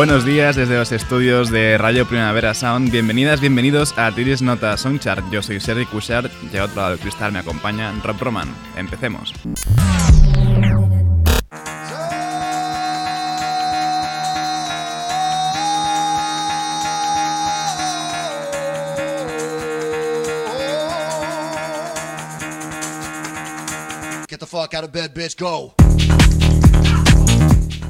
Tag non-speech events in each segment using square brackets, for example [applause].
Buenos días desde los estudios de Radio Primavera Sound. Bienvenidas, bienvenidos a Tiris Nota Songchart. Yo soy Sergi Cushart y a otro lado del cristal me acompaña Rob Roman. Empecemos. Get the fuck out of bed, bitch, go.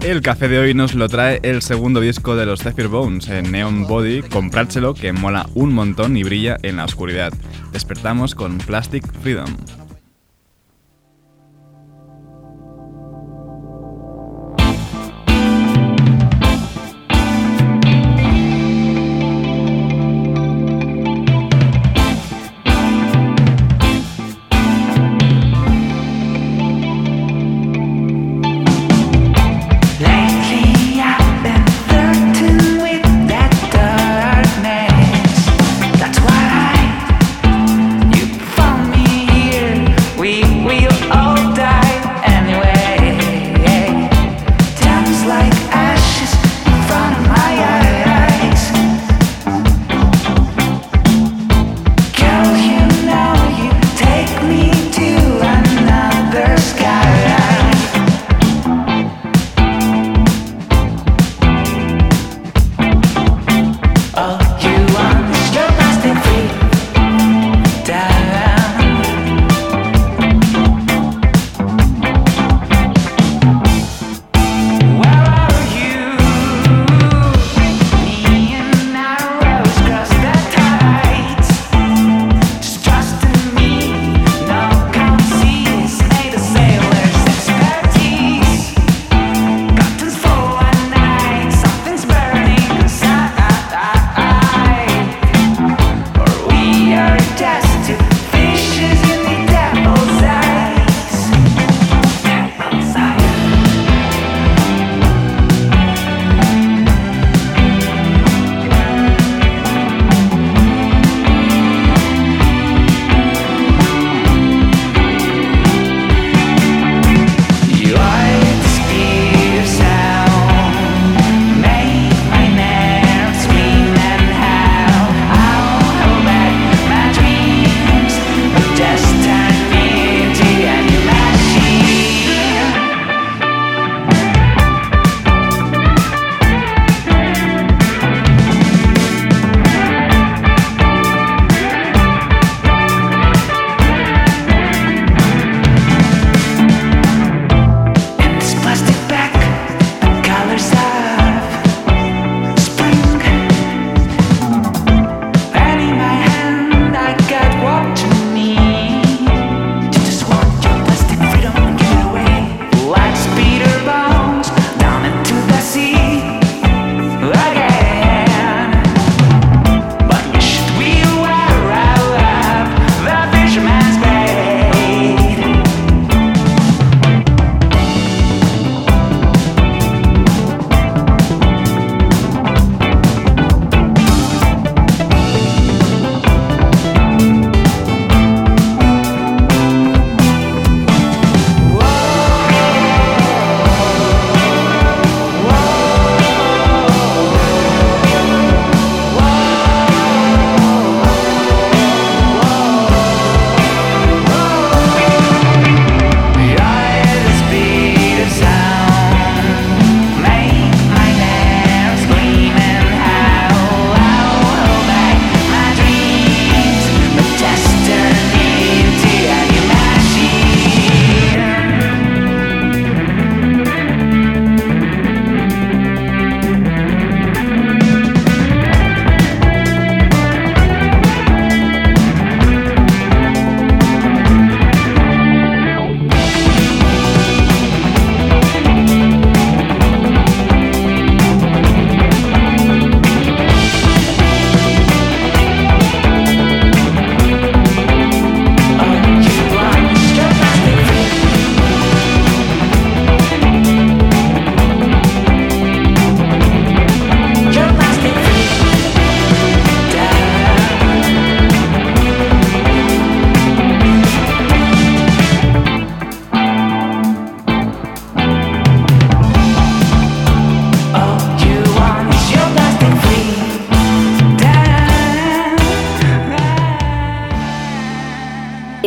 El café de hoy nos lo trae el segundo disco de los Zephyr Bones, en Neon Body, comprárselo que mola un montón y brilla en la oscuridad. Despertamos con Plastic Freedom.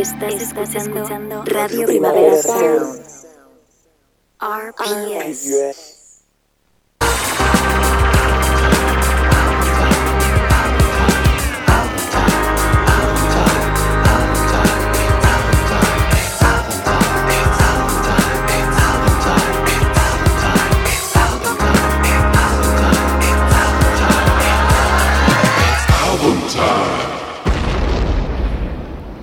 Estás, escuchando, Radio Primavera Sound. RPS.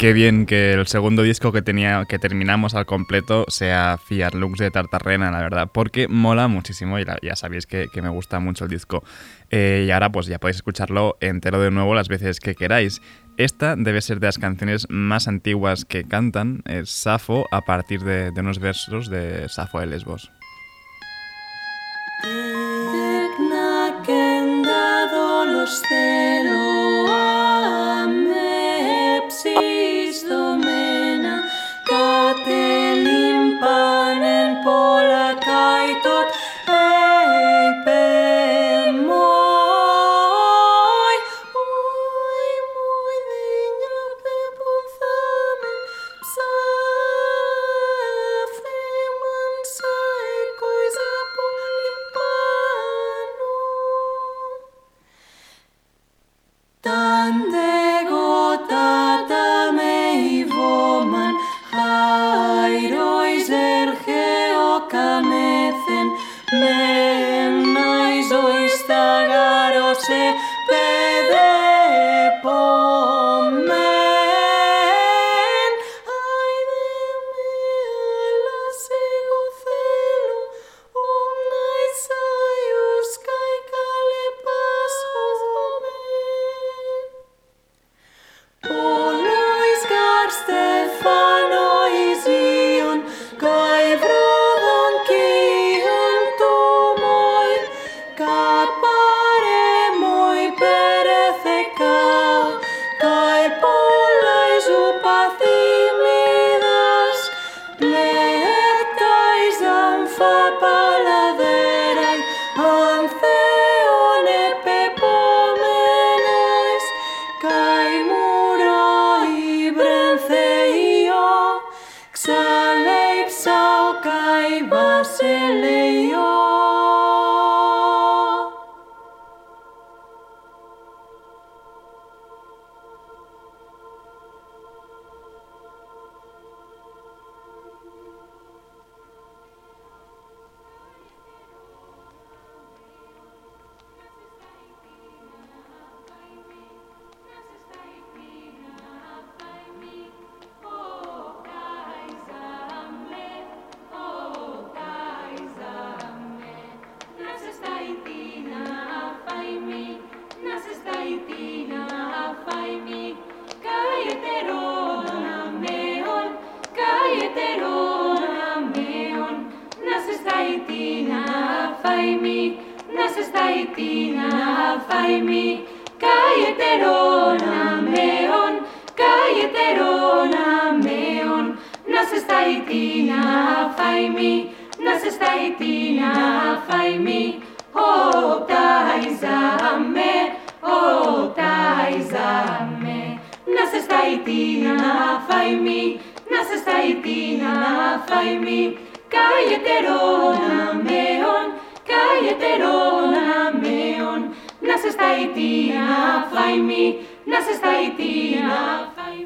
Qué bien que el segundo disco que tenía que terminamos al completo sea Fiat Lux de Tartarrena, la verdad, porque mola muchísimo y ya sabéis que, me gusta mucho el disco. Eh, y ahora pues ya podéis escucharlo entero de nuevo las veces que queráis. Esta debe ser de las canciones más antiguas que cantan, es Safo, a partir de, unos versos de Safo de Lesbos domena, cate limpane.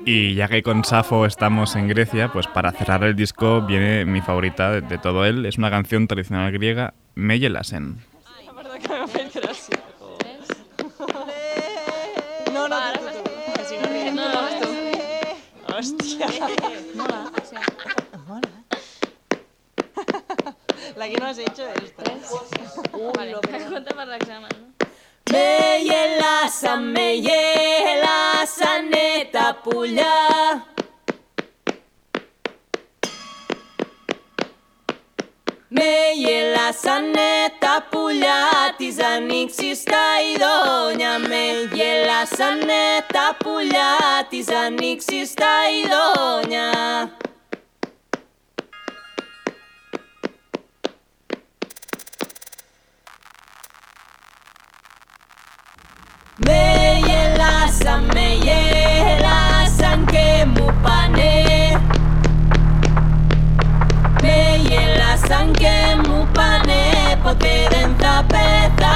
Y ya que con Safo estamos en Grecia, pues para cerrar el disco viene mi favorita de, todo él. Es una canción tradicional griega, Meyelasen. Hostia. La que no has hecho es esta. Vale, cuenta para el examen. Meyelasen, meyelasen eta pulla. Με γελάσανε τα πουλιά της ανοίξης τα ειδόνια. Με γελάσανε τα πουλιά της ανοίξης τα ειδόνια. Με γελάσαν, με γελάσαν και μου πάνε sanke mu pane, poteren tapeta.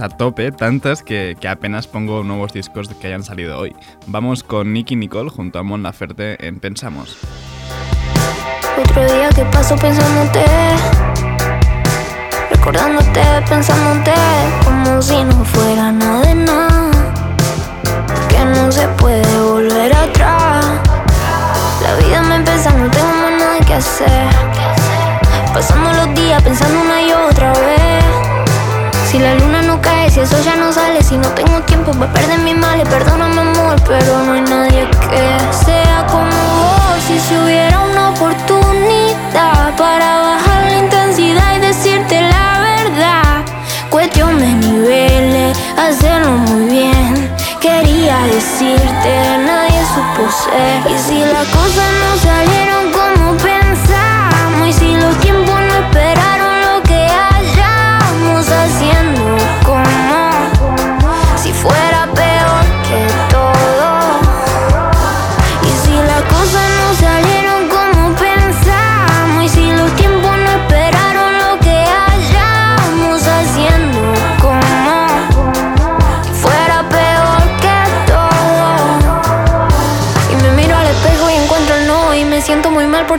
A tope, tantas que, que apenas pongo nuevos discos que hayan salido hoy. Vamos con Nicky Nicole junto a Mon Laferte en Pensamos. Otro día que paso pensándote, recordándote, pensándote, como si no fuera nada de nada, que no se puede volver atrás. La vida me empieza, no tengo más nada que hacer. Pasando los días pensando una y otra vez. Si la luna eso ya no sale, si no tengo tiempo para perder mis males, perdóname amor, pero no hay nadie que sea como vos. Y si hubiera una oportunidad para bajar la intensidad y decirte la verdad, cuestión de niveles, hacerlo muy bien. Quería decirte, nadie supo ser. Y si las cosas no salieron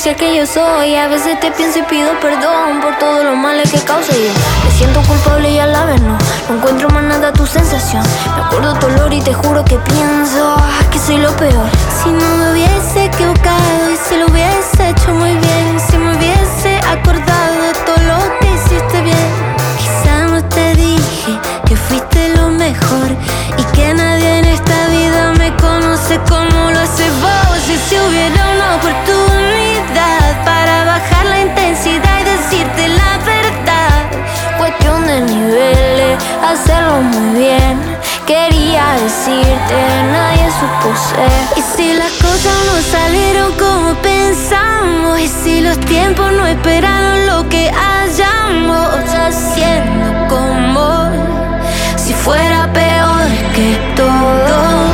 si aquello soy. A veces te pienso y pido perdón Por todos los males que causé yo. Me siento culpable y a la vez no. No encuentro más nada tu sensación. Me acuerdo tu olor y te juro que pienso ah, Que soy lo peor Si no me hubiese equivocado Y si lo hubiese hecho muy bien hacerlo muy bien. Quería decirte, nadie supo ser. Y si las cosas no salieron como pensamos, y si los tiempos no esperaron lo que hayamos haciendo como si fuera peor que todo.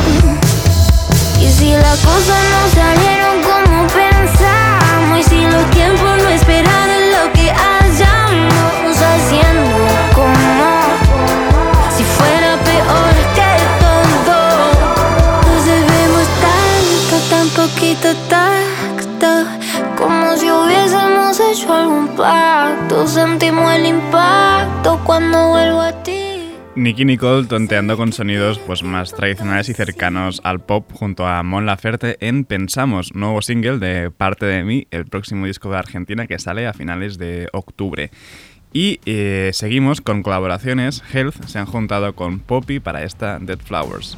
Y si las cosas no salieron Sentimos el impacto cuando vuelvo a ti. Nicky Nicole tonteando con sonidos pues más tradicionales y cercanos al pop junto a Mon Laferte en Pensamos, nuevo single de Parte de mí, el próximo disco de Argentina que sale a finales de octubre. Y eh, seguimos con colaboraciones. Health se han juntado con Poppy para esta Dead Flowers.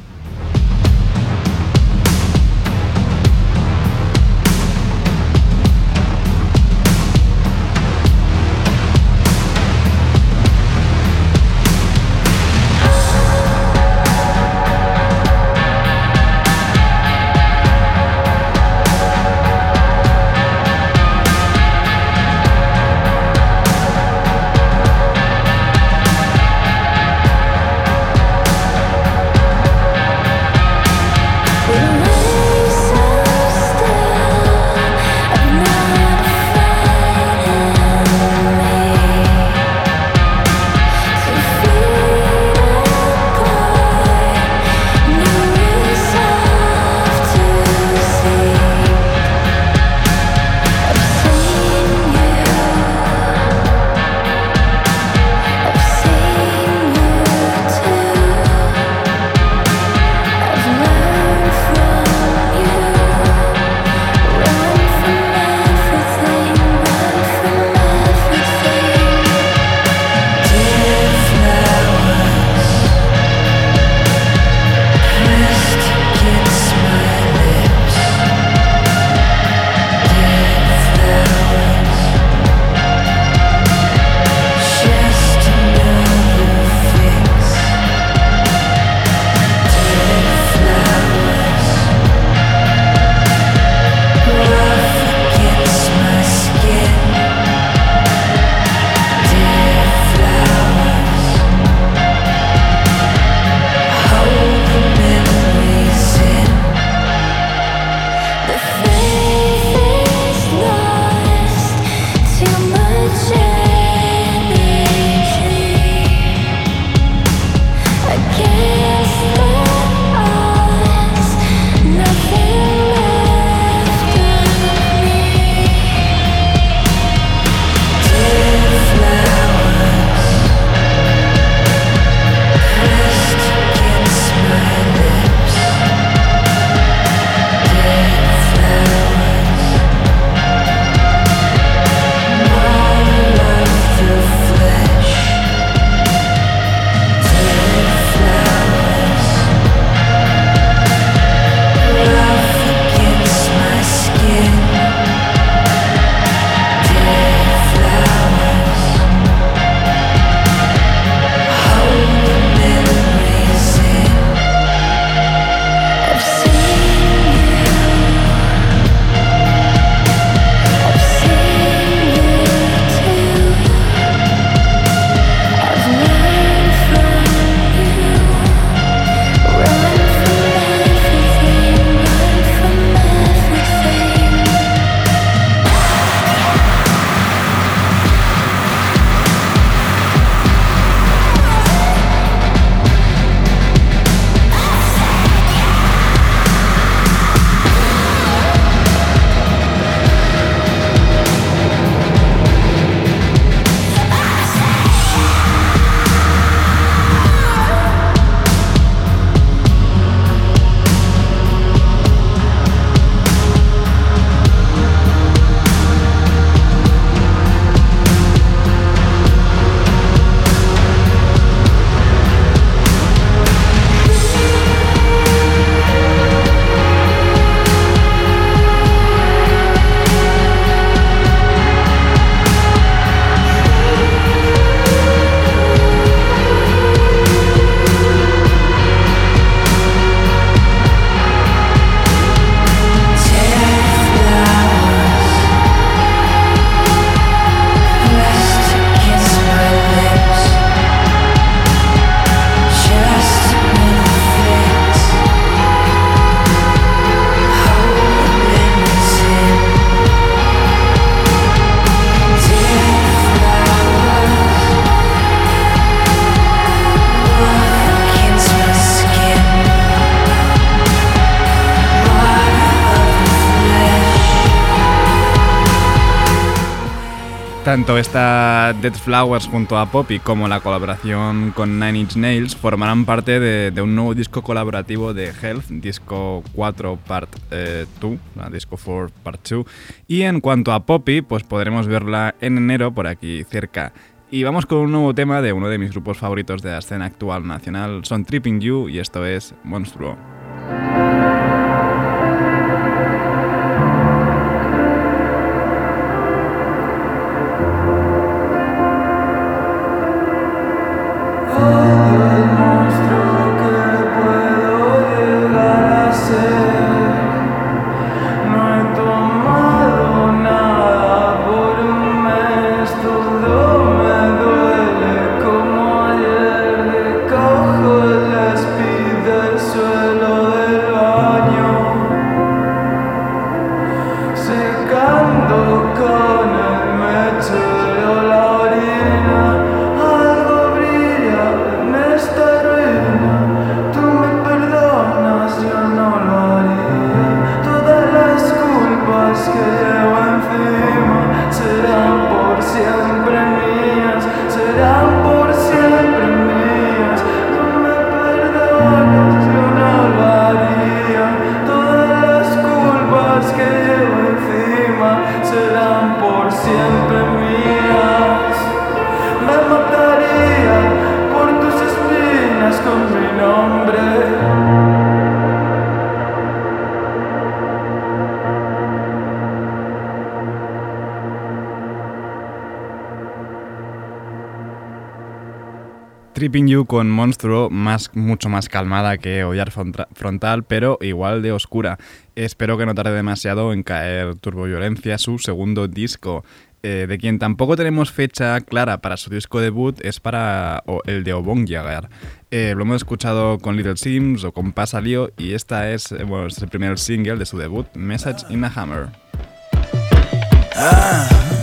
Tanto esta Dead Flowers junto a Poppy como la colaboración con Nine Inch Nails formarán parte de, un nuevo disco colaborativo de Health, disco 4 part 2, eh, disco 4 part 2. Y en cuanto a Poppy, pues podremos verla en enero por aquí cerca. Y vamos con un nuevo tema de uno de mis grupos favoritos de la escena actual nacional, son Tripping You y esto es Monstruo. Más, mucho más calmada que Hoyar Frontal, pero igual de oscura. Espero que no tarde demasiado en caer Turboviolencia, su segundo disco. Eh, de quien tampoco tenemos fecha clara para su disco debut es para el de Obong Yagar. Eh, lo hemos escuchado con Little Sims o con Pasalio y esta eh, es, el primer single de su debut, Message in a Hammer. Ah.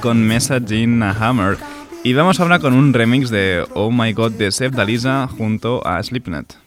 con Messaging a Hammer. Y vamos ahora con un remix de Oh My God de Seb Dalisa junto a Slipknot.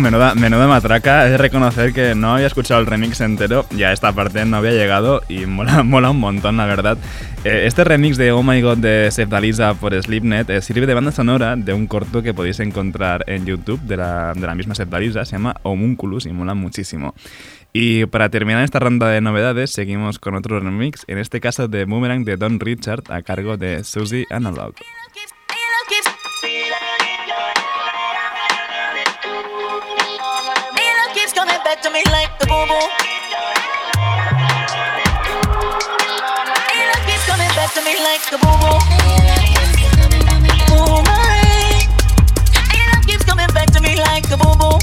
Menuda, menuda matraca. Es reconocer que no había escuchado el remix entero, ya esta parte no había llegado y [laughs] mola, mola un montón, la verdad. Eh, este remix de Oh My God de Dalisa por Sleepnet eh, sirve de banda sonora de un corto que podéis encontrar en YouTube de la, misma Dalisa, se llama Homunculus y mola muchísimo. Y para terminar esta ronda de novedades, seguimos con otro remix, en este caso de Boomerang de Don Richard a cargo de Susie Analog. Like the boom boom.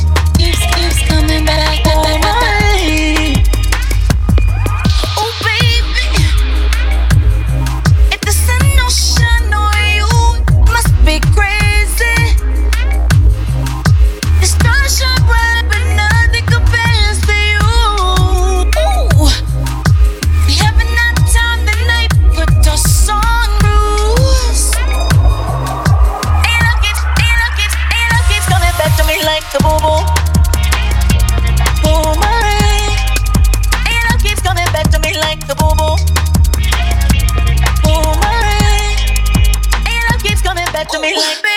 Ain't love keeps coming back to me like the boom boom. Boomerang. Love keeps coming back to me like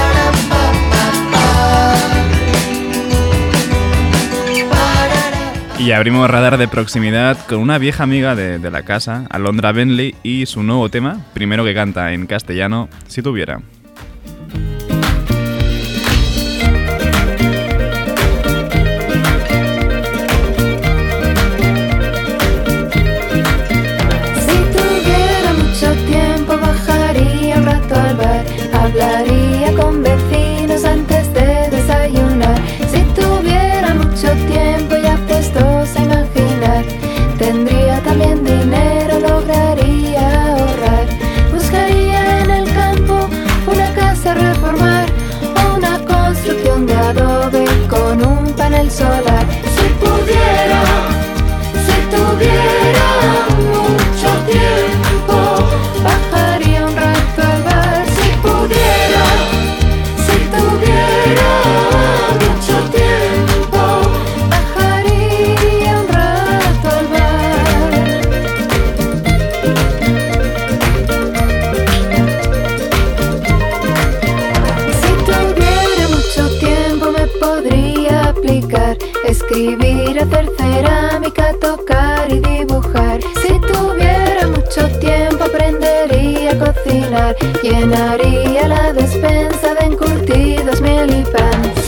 Y abrimos radar de proximidad con una vieja amiga de, la casa, Alondra Bentley, y su nuevo tema, primero que canta en castellano, Si tuviera. Llenaría la despensa de encurtidos, miel y pan.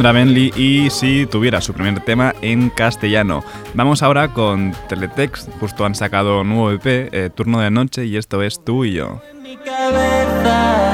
Alondra Bentley y si tuviera su primer tema en castellano. Vamos ahora con Teletext, justo han sacado un nuevo EP, eh, Turno de Noche, y esto es tú y yo. mi cabeza.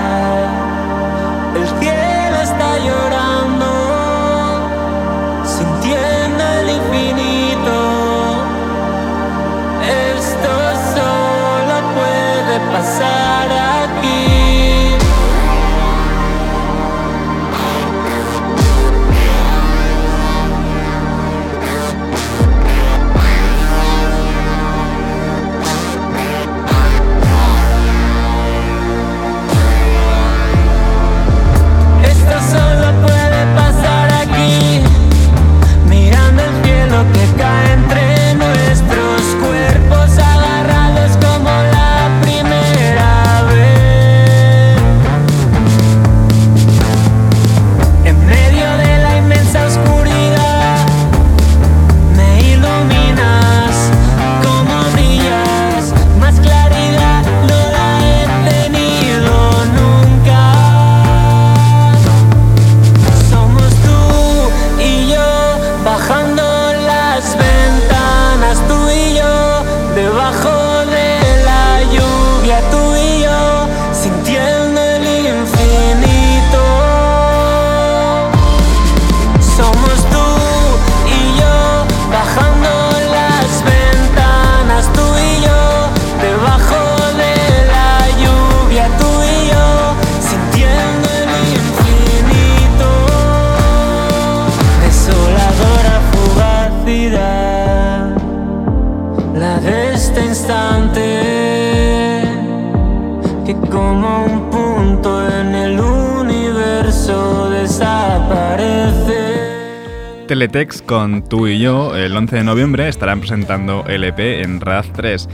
Teletext con tú y yo, el 11 de noviembre estarán presentando el EP en RAZ 3.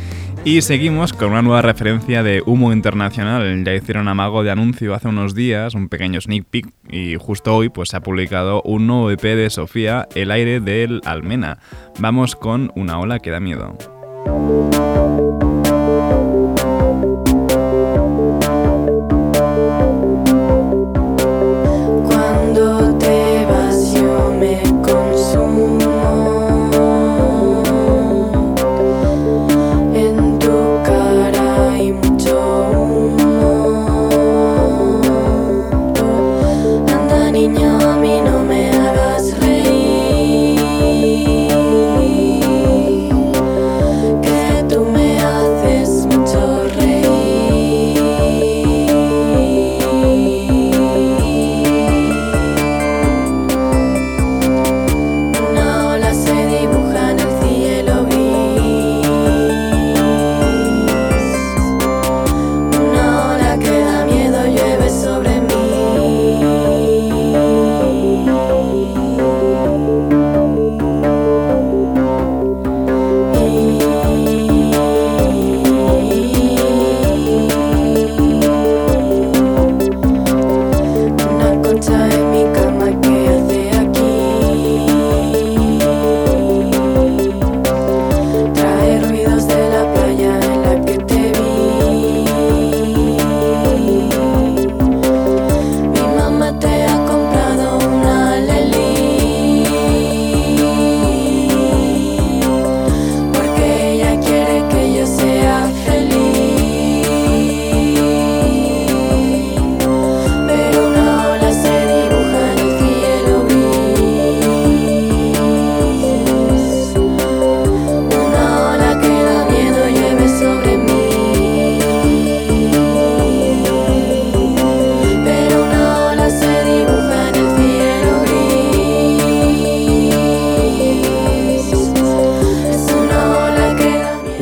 Y seguimos con una nueva referencia de Humo Internacional. Ya hicieron amago de anuncio hace unos días, un pequeño sneak peek, y justo hoy pues, se ha publicado un nuevo EP de Sofía, El aire del Almena. Vamos con Una ola que da miedo.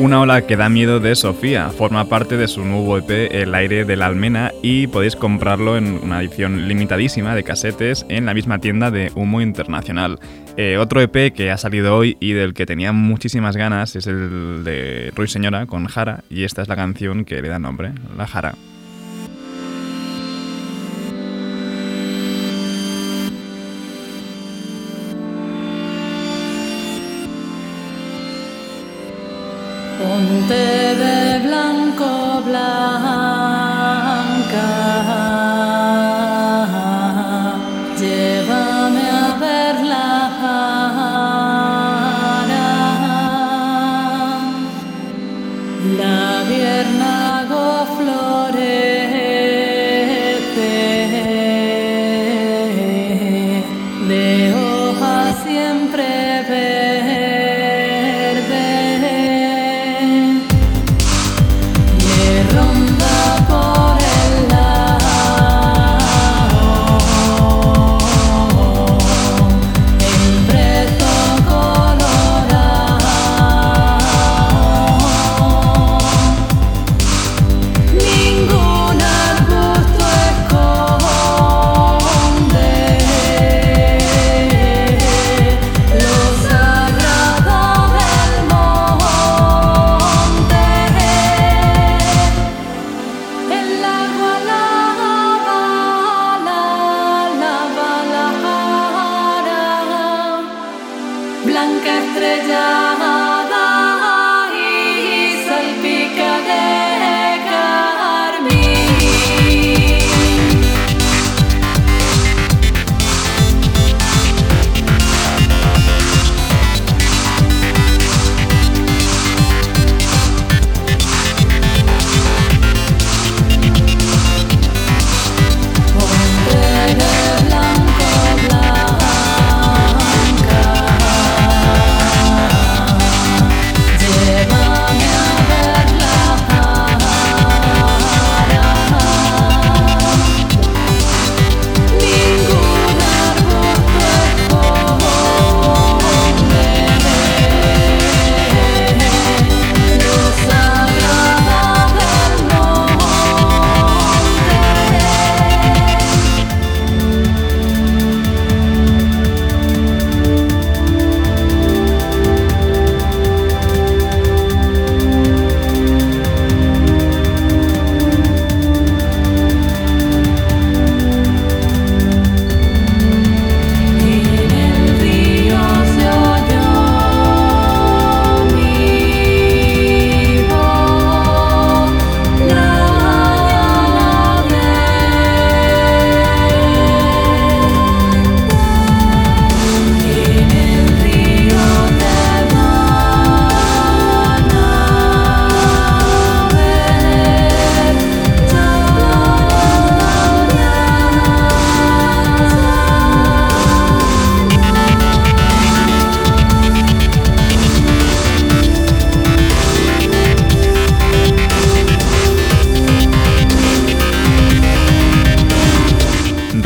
Una ola que da miedo de Sofía. Forma parte de su nuevo EP El aire de la almena y podéis comprarlo en una edición limitadísima de casetes en la misma tienda de Humo Internacional. Eh, otro EP que ha salido hoy y del que tenía muchísimas ganas es el de Ruiz Señora con Jara y esta es la canción que le da nombre, La Jara.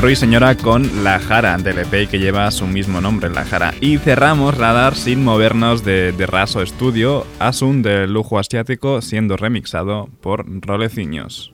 Roy Señora con La Jara del EP que lleva su mismo nombre, La Jara. Y cerramos Radar sin movernos de, de Raso Studio, Asun de lujo asiático siendo remixado por Roleciños.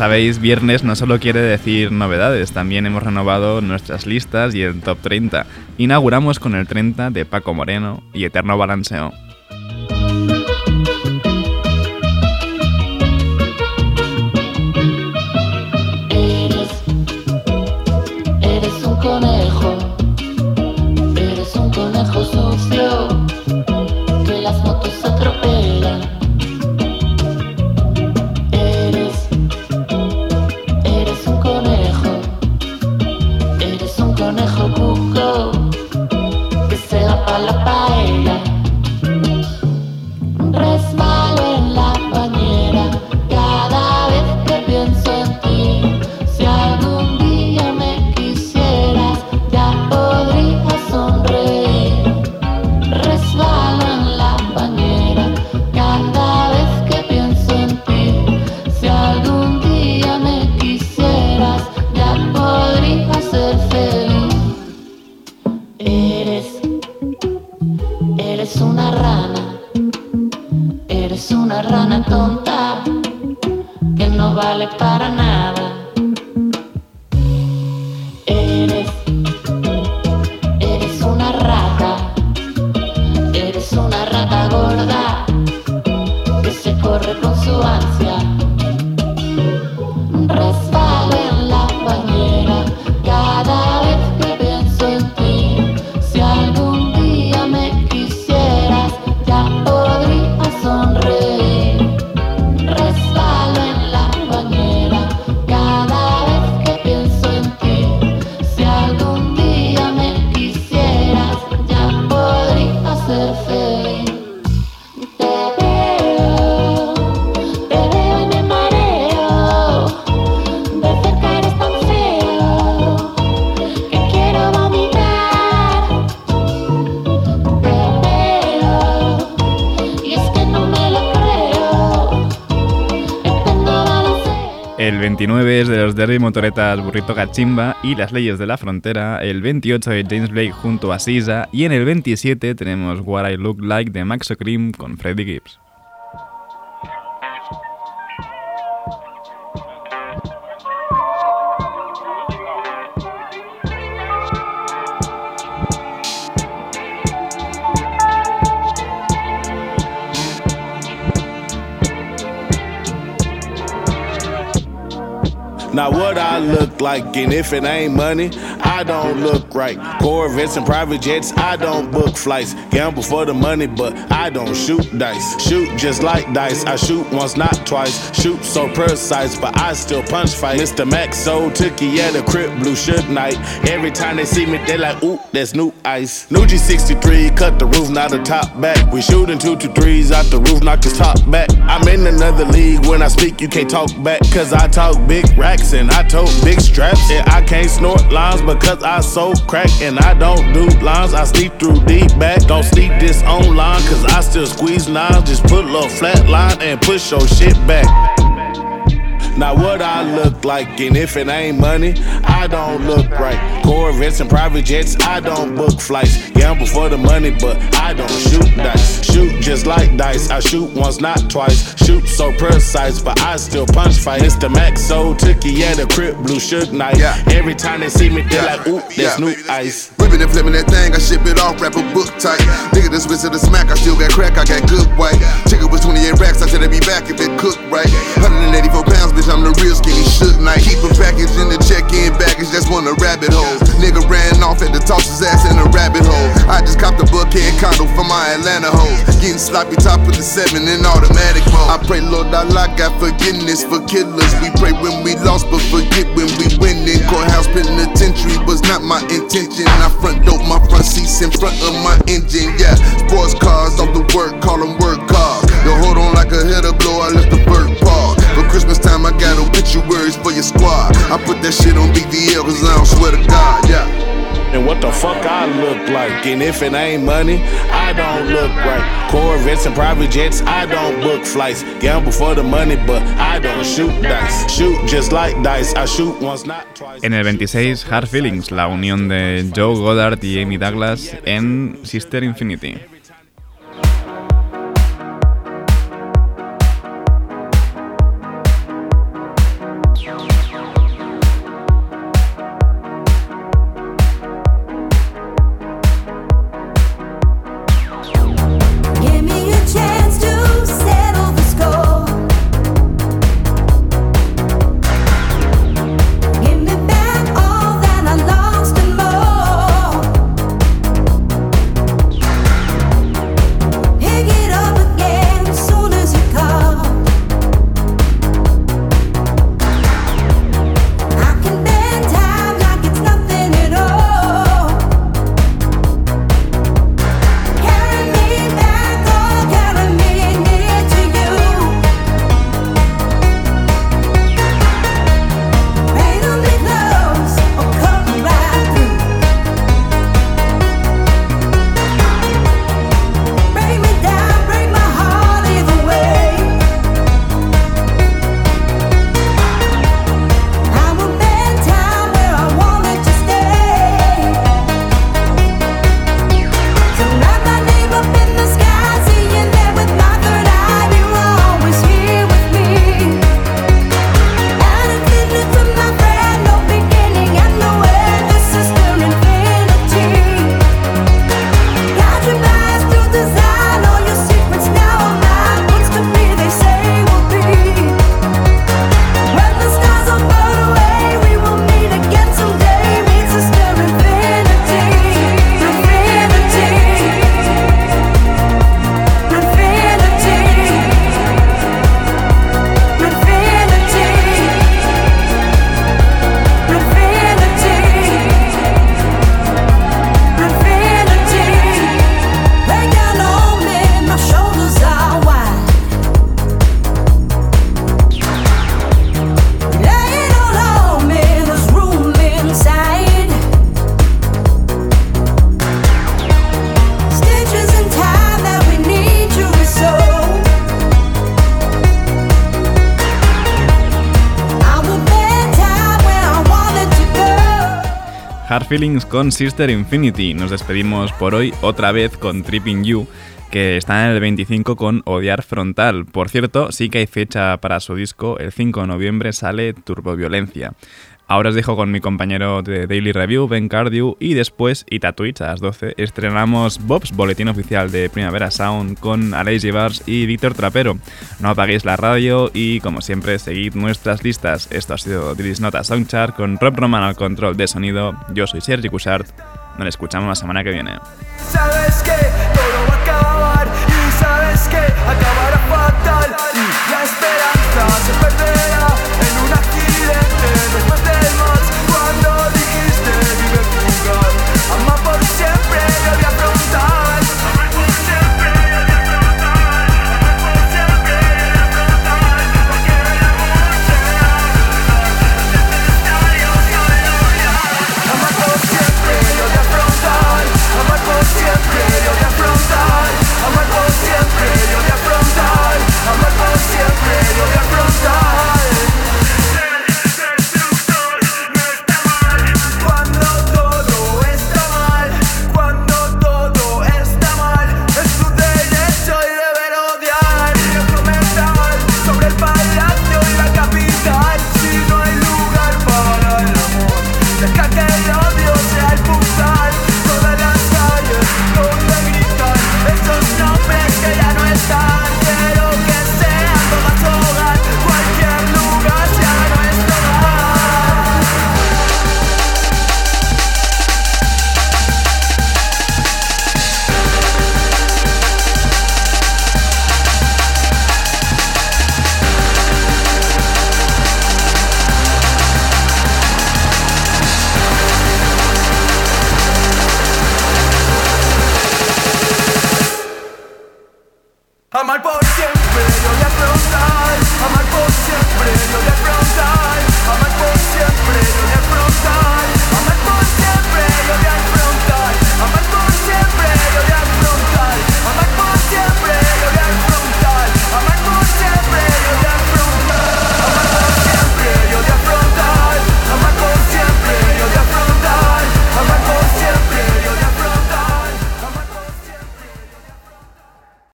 Sabéis, viernes no solo quiere decir novedades, también hemos renovado nuestras listas y el top 30. Inauguramos con el 30 de Paco Moreno y Eterno Balanceo. Derby Motoretas Burrito Cachimba y Las Leyes de la Frontera, el 28 de James Blake junto a Sisa y en el 27 tenemos What I Look Like de Max Cream con Freddie Gibbs. Now what I look like, and if it ain't money, I don't look right. Corvettes and private jets, I don't book flights. Gamble for the money, but I don't shoot dice. Shoot just like dice, I shoot once, not twice. Shoot so precise, but I still punch fight. Mr. Max so tookie at the crib, blue shook night. Every time they see me, they like, ooh, that's new ice. New G63, cut the roof, not the top back. We shooting two to threes out the roof, knock his top back. I'm in another league, when I speak, you can't talk back. Cause I talk big racks and I tote big straps. And I can't snort lines because I so crack. And I don't do lines, I sneak through deep back. Don't sneak this online cause I still squeeze nines. Just put a flat line and push your shit back. Now what I look like, and if it ain't money, I don't look right. Corvettes and private jets, I don't book flights. Gamble for the money, but I don't shoot dice. Shoot just like dice, I shoot once, not twice. Shoot so precise, but I still punch fight. It's the max, so tookie, yeah, the crib, blue shook night. Every time they see me, they like, ooh, that's new ice. Whipping and flipping that thing, I ship it off, wrap a book tight. Nigga, the switch to the smack, I still got crack, I got good white. Chicken was 28 racks, I said I'd be back if it cooked right. 184 pounds, bitch, I'm the real skinny shook night. Keep a package in the check-in baggage, that's one of rabbit holes. Nigga ran off at the toss his ass in a rabbit hole. I just copped a buckhead condo for my Atlanta hoes. Getting sloppy top of the seven in automatic mode. I pray Lord Allah got forgiveness for killers. We pray when we lost, but forget when we win. winning. Courthouse penitentiary was not my intention. I front dope my front seats in front of my engine. Yeah, sports cars off the work, call them work cars. Yo, hold on like a header blow, I left the bird I got obituaries for your squad. I put that shit on BDL, cause I don't swear to God, yeah. And what the fuck I look like? And if it ain't money, I don't look right. Corvettes and private jets, I don't book flights. Gamble for the money, but I don't shoot dice. Shoot just like dice, I shoot once, not twice. En el 26, Hard Feelings, la unión de Joe Goddard y Amy Douglas en Sister Infinity. Feelings con Sister Infinity. Nos despedimos por hoy otra vez con Tripping You, que está en el 25 con Odiar Frontal. Por cierto, sí que hay fecha para su disco, el 5 de noviembre sale Turboviolencia. Ahora os dejo con mi compañero de Daily Review, Ben Cardew, y después Ita Twitch a las 12 estrenamos Bob's Boletín Oficial de Primavera Sound con Alazy Bars y Víctor Trapero. No apaguéis la radio y, como siempre, seguid nuestras listas. Esto ha sido Dilis Nota Soundchart con Rob Roman al control de sonido. Yo soy Sergi Cushart. Nos escuchamos la semana que viene.